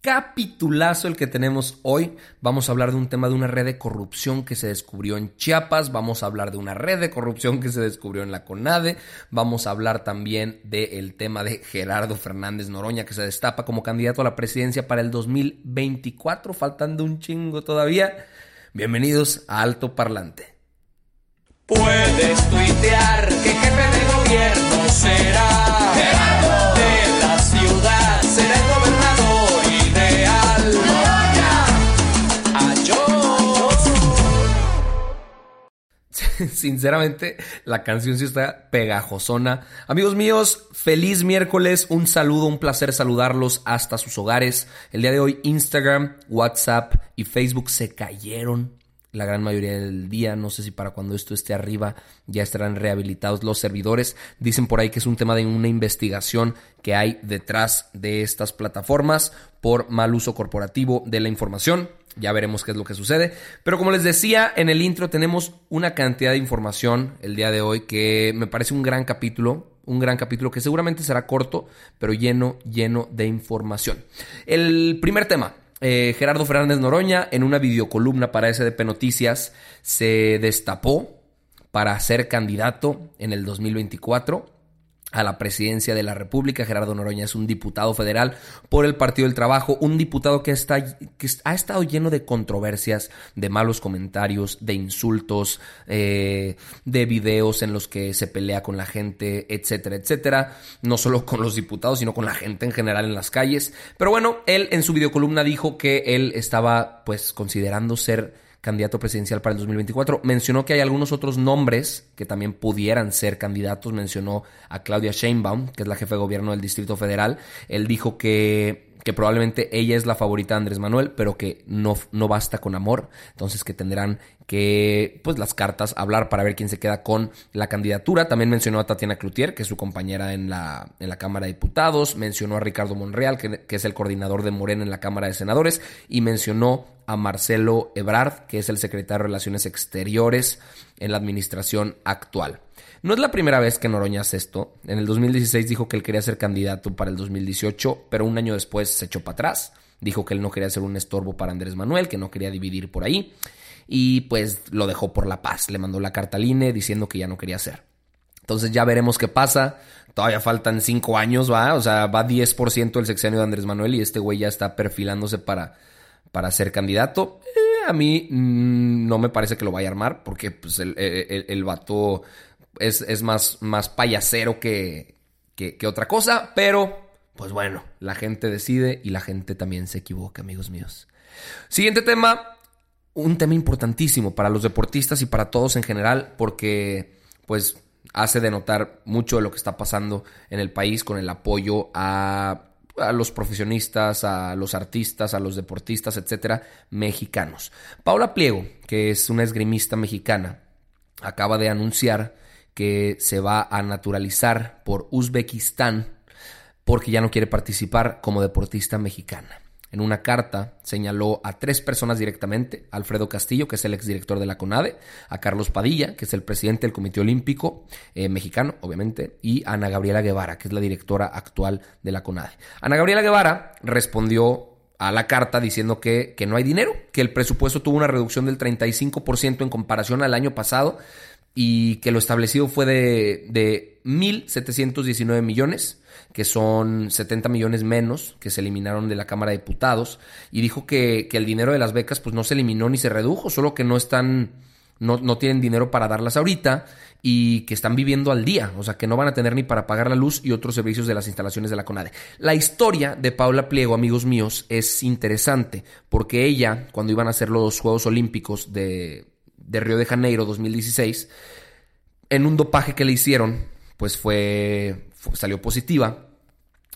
Capitulazo el que tenemos hoy. Vamos a hablar de un tema de una red de corrupción que se descubrió en Chiapas, vamos a hablar de una red de corrupción que se descubrió en la CONADE, vamos a hablar también del tema de Gerardo Fernández Noroña que se destapa como candidato a la presidencia para el 2024, faltando un chingo todavía. Bienvenidos a Alto Parlante. Puedes tuitear que jefe de gobierno será Sinceramente, la canción sí está pegajosona. Amigos míos, feliz miércoles, un saludo, un placer saludarlos hasta sus hogares. El día de hoy Instagram, WhatsApp y Facebook se cayeron la gran mayoría del día. No sé si para cuando esto esté arriba ya estarán rehabilitados los servidores. Dicen por ahí que es un tema de una investigación que hay detrás de estas plataformas por mal uso corporativo de la información. Ya veremos qué es lo que sucede. Pero como les decía en el intro, tenemos una cantidad de información el día de hoy que me parece un gran capítulo. Un gran capítulo que seguramente será corto, pero lleno, lleno de información. El primer tema, eh, Gerardo Fernández Noroña, en una videocolumna para SDP Noticias, se destapó para ser candidato en el 2024 a la presidencia de la República. Gerardo Noroña es un diputado federal por el Partido del Trabajo, un diputado que, está, que ha estado lleno de controversias, de malos comentarios, de insultos, eh, de videos en los que se pelea con la gente, etcétera, etcétera. No solo con los diputados, sino con la gente en general en las calles. Pero bueno, él en su videocolumna dijo que él estaba pues considerando ser candidato presidencial para el 2024. Mencionó que hay algunos otros nombres que también pudieran ser candidatos. Mencionó a Claudia Sheinbaum, que es la jefa de gobierno del Distrito Federal. Él dijo que, que probablemente ella es la favorita de Andrés Manuel, pero que no, no basta con amor. Entonces que tendrán que, pues las cartas, hablar para ver quién se queda con la candidatura. También mencionó a Tatiana Cloutier, que es su compañera en la, en la Cámara de Diputados. Mencionó a Ricardo Monreal, que, que es el coordinador de Morena en la Cámara de Senadores. Y mencionó a Marcelo Ebrard, que es el secretario de Relaciones Exteriores en la administración actual. No es la primera vez que Noroña hace esto. En el 2016 dijo que él quería ser candidato para el 2018, pero un año después se echó para atrás. Dijo que él no quería ser un estorbo para Andrés Manuel, que no quería dividir por ahí. Y pues lo dejó por la paz. Le mandó la carta al INE diciendo que ya no quería ser. Entonces ya veremos qué pasa. Todavía faltan cinco años, va. O sea, va 10% el sexenio de Andrés Manuel y este güey ya está perfilándose para para ser candidato. Eh, a mí mm, no me parece que lo vaya a armar porque pues, el, el, el vato es, es, más, más payasero que, que, que, otra cosa, pero pues bueno, la gente decide y la gente también se equivoca, amigos míos. Siguiente tema, un tema importantísimo para los deportistas y para todos en general porque pues hace denotar mucho de lo que está pasando en el país con el apoyo a a los profesionistas, a los artistas, a los deportistas, etcétera, mexicanos. Paula Pliego, que es una esgrimista mexicana, acaba de anunciar que se va a naturalizar por Uzbekistán porque ya no quiere participar como deportista mexicana. En una carta señaló a tres personas directamente, Alfredo Castillo, que es el exdirector de la CONADE, a Carlos Padilla, que es el presidente del Comité Olímpico eh, mexicano, obviamente, y a Ana Gabriela Guevara, que es la directora actual de la CONADE. Ana Gabriela Guevara respondió a la carta diciendo que, que no hay dinero, que el presupuesto tuvo una reducción del 35% en comparación al año pasado y que lo establecido fue de, de 1.719 millones que son 70 millones menos que se eliminaron de la Cámara de Diputados, y dijo que, que el dinero de las becas pues no se eliminó ni se redujo, solo que no están, no, no tienen dinero para darlas ahorita y que están viviendo al día, o sea que no van a tener ni para pagar la luz y otros servicios de las instalaciones de la CONADE. La historia de Paula Pliego, amigos míos, es interesante, porque ella, cuando iban a hacer los Juegos Olímpicos de, de Río de Janeiro 2016, en un dopaje que le hicieron, pues fue, salió positiva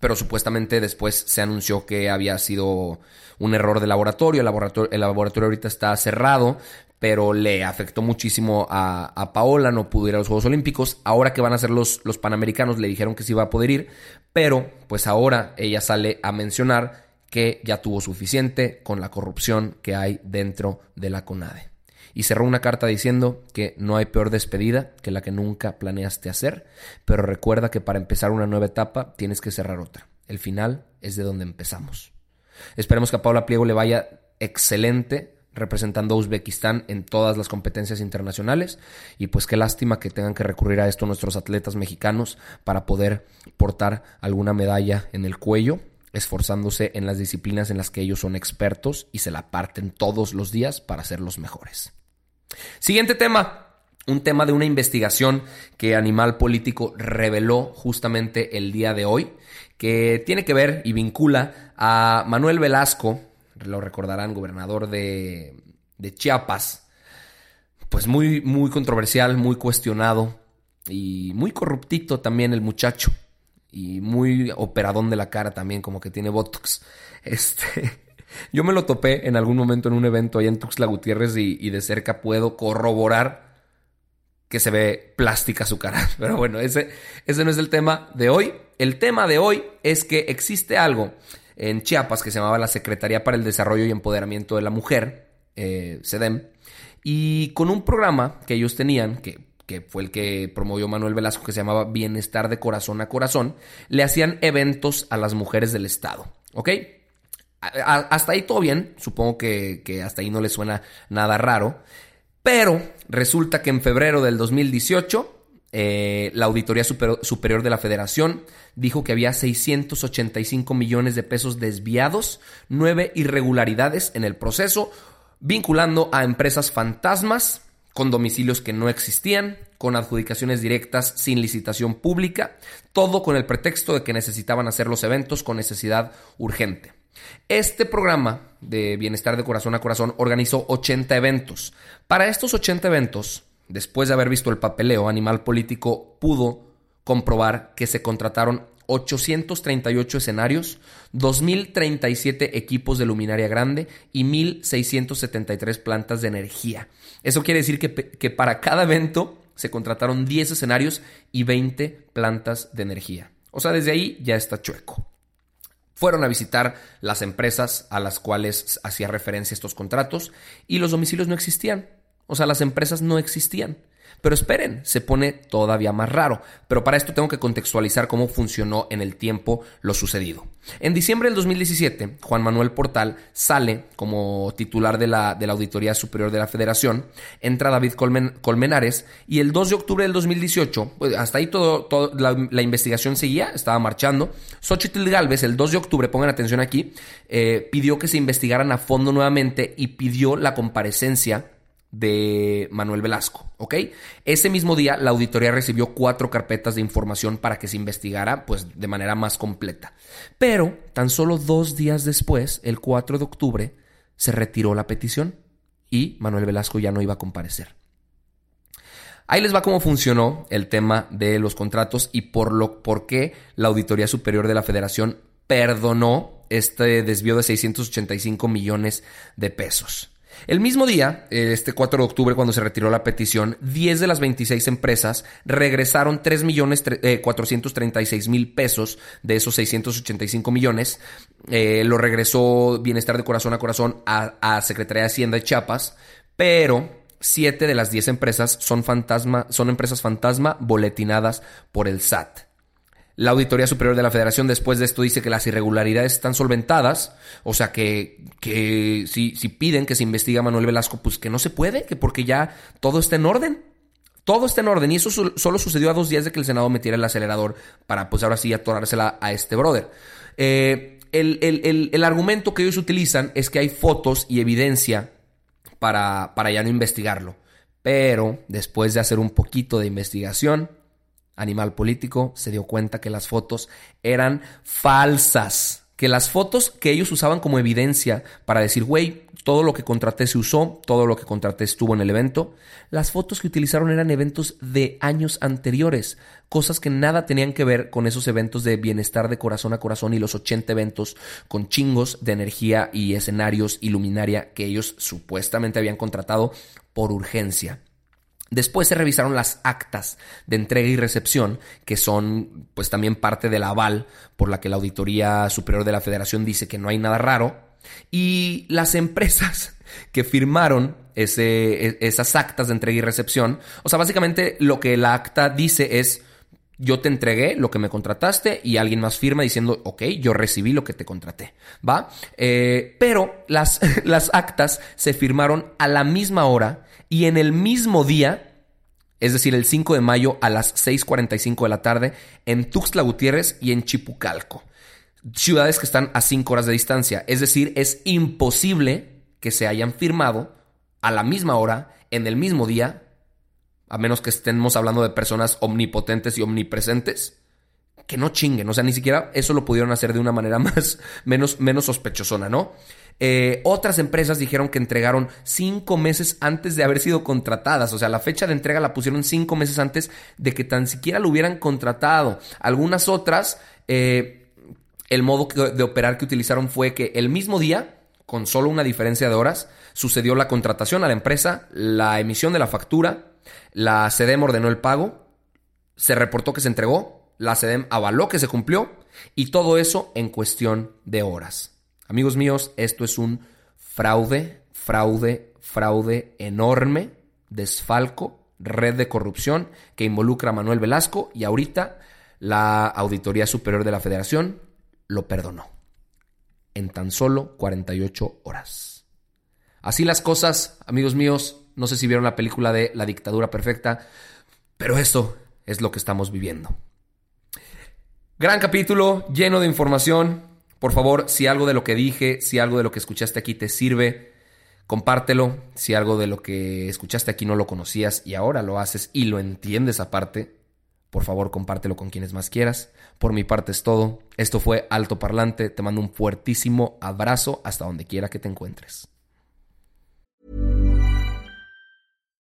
pero supuestamente después se anunció que había sido un error de laboratorio. El laboratorio, el laboratorio ahorita está cerrado, pero le afectó muchísimo a, Paola, no pudo ir a los Juegos Olímpicos. Ahora que van a ser los, los Panamericanos, le dijeron que sí iba a poder ir, pero pues ahora ella sale a mencionar que ya tuvo suficiente con la corrupción que hay dentro de la CONADE. Y cerró una carta diciendo que no hay peor despedida que la que nunca planeaste hacer, pero recuerda que para empezar una nueva etapa tienes que cerrar otra. El final es de donde empezamos. Esperemos que a Paula Pliego le vaya excelente representando a Uzbekistán en todas las competencias internacionales y pues qué lástima que tengan que recurrir a esto nuestros atletas mexicanos para poder portar alguna medalla en el cuello esforzándose en las disciplinas en las que ellos son expertos y se la parten todos los días para ser los mejores. Siguiente tema, un tema de una investigación que Animal Político reveló justamente el día de hoy, que tiene que ver y vincula a Manuel Velasco, lo recordarán, gobernador de, Chiapas, pues muy, muy controversial, muy cuestionado y muy corruptito también el muchacho y muy operadón de la cara también, como que tiene botox. Este, yo me lo topé en algún momento en un evento allá en Tuxtla Gutiérrez y, de cerca puedo corroborar que se ve plástica su cara. Pero bueno, ese, ese no es el tema de hoy. El tema de hoy es que existe algo en Chiapas que se llamaba la Secretaría para el Desarrollo y Empoderamiento de la Mujer, eh, SEDEM, y con un programa que ellos tenían, que, que fue el que promovió Manuel Velasco, que se llamaba Bienestar de Corazón a Corazón, le hacían eventos a las mujeres del Estado, ¿ok? Hasta ahí todo bien, supongo que, hasta ahí no le suena nada raro, pero resulta que en febrero del 2018 eh, la Auditoría Superior de la Federación dijo que había 685 millones de pesos desviados, nueve irregularidades en el proceso, vinculando a empresas fantasmas con domicilios que no existían, con adjudicaciones directas sin licitación pública, todo con el pretexto de que necesitaban hacer los eventos con necesidad urgente. Este programa de Bienestar de Corazón a Corazón organizó 80 eventos. Para estos 80 eventos, después de haber visto el papeleo, Animal Político pudo comprobar que se contrataron 838 escenarios, 2.037 equipos de luminaria grande y 1.673 plantas de energía. Eso quiere decir que, que, para cada evento se contrataron 10 escenarios y 20 plantas de energía. O sea, desde ahí ya está chueco. Fueron a visitar las empresas a las cuales hacía referencia estos contratos y los domicilios no existían. O sea, las empresas no existían. Pero esperen, se pone todavía más raro. Pero para esto tengo que contextualizar cómo funcionó en el tiempo lo sucedido. En diciembre del 2017, Juan Manuel Portal sale como titular de la, de la Auditoría Superior de la Federación, entra David Colmenares y el 2 de octubre del 2018, pues, hasta ahí todo, la, investigación seguía, estaba marchando. Xochitl Galvez, el 2 de octubre, pongan atención aquí, eh, pidió que se investigaran a fondo nuevamente y pidió la comparecencia de Manuel Velasco, ¿ok? Ese mismo día la auditoría recibió cuatro carpetas de información para que se investigara pues de manera más completa. Pero tan solo dos días después, el 4 de octubre, se retiró la petición y Manuel Velasco ya no iba a comparecer. Ahí les va cómo funcionó el tema de los contratos y por lo por qué la Auditoría Superior de la Federación perdonó este desvío de 685 millones de pesos. El mismo día, este 4 de octubre, cuando se retiró la petición, 10 de las 26 empresas regresaron 3 millones 436 eh, mil pesos de esos 685 millones. Eh, lo regresó Bienestar de Corazón a Corazón a, a Secretaría de Hacienda de Chiapas, pero 7 de las 10 empresas son, fantasma, son empresas fantasma boletinadas por el SAT. La Auditoría Superior de la Federación después de esto dice que las irregularidades están solventadas, o sea que, que si, si piden que se investigue a Manuel Velasco, pues que no se puede, que porque ya todo está en orden. Todo está en orden y eso solo sucedió a dos días de que el Senado metiera el acelerador para pues ahora sí atorársela a este brother. Eh, el, el, argumento que ellos utilizan es que hay fotos y evidencia para, para ya no investigarlo. Pero después de hacer un poquito de investigación, Animal Político se dio cuenta que las fotos eran falsas, que las fotos que ellos usaban como evidencia para decir, güey, todo lo que contraté se usó, todo lo que contraté estuvo en el evento, las fotos que utilizaron eran eventos de años anteriores, cosas que nada tenían que ver con esos eventos de bienestar de corazón a corazón y los 80 eventos con chingos de energía y escenarios y luminaria que ellos supuestamente habían contratado por urgencia. Después se revisaron las actas de entrega y recepción, que son pues también parte del aval por la que la Auditoría Superior de la Federación dice que no hay nada raro, y las empresas que firmaron e, esas actas de entrega y recepción, o sea, básicamente lo que la acta dice es, yo te entregué lo que me contrataste y alguien más firma diciendo, ok, yo recibí lo que te contraté, ¿va? Eh, pero las actas se firmaron a la misma hora y en el mismo día, es decir, el 5 de mayo a las 6.45 de la tarde, en Tuxtla Gutiérrez y en Chipucalco. Ciudades que están a 5 horas de distancia. Es decir, es imposible que se hayan firmado a la misma hora, en el mismo día, a menos que estemos hablando de personas omnipotentes y omnipresentes, que no chinguen. O sea, ni siquiera eso lo pudieron hacer de una manera más, menos, menos sospechosona, ¿no? Eh, otras empresas dijeron que entregaron cinco meses antes de haber sido contratadas. O sea, la fecha de entrega la pusieron cinco meses antes de que tan siquiera lo hubieran contratado. Algunas otras, eh, el modo de operar que utilizaron fue que el mismo día, con solo una diferencia de horas, sucedió la contratación a la empresa, la emisión de la factura, la SEDEM ordenó el pago, se reportó que se entregó, la SEDEM avaló que se cumplió y todo eso en cuestión de horas. Amigos míos, esto es un fraude, fraude, fraude enorme, desfalco, red de corrupción que involucra a Manuel Velasco y ahorita la Auditoría Superior de la Federación lo perdonó en tan solo 48 horas. Así las cosas, amigos míos, no sé si vieron la película de La dictadura perfecta, pero esto es lo que estamos viviendo. Gran capítulo, lleno de información, por favor, si algo de lo que dije, si algo de lo que escuchaste aquí te sirve, compártelo. Si algo de lo que escuchaste aquí no lo conocías y ahora lo haces y lo entiendes aparte, por favor compártelo con quienes más quieras. Por mi parte es todo. Esto fue Alto Parlante. Te mando un fuertísimo abrazo hasta donde quiera que te encuentres.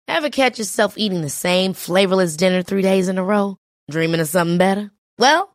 Ever catch yourself eating the same flavorless dinner three days in a row? Dreaming of something better? Well,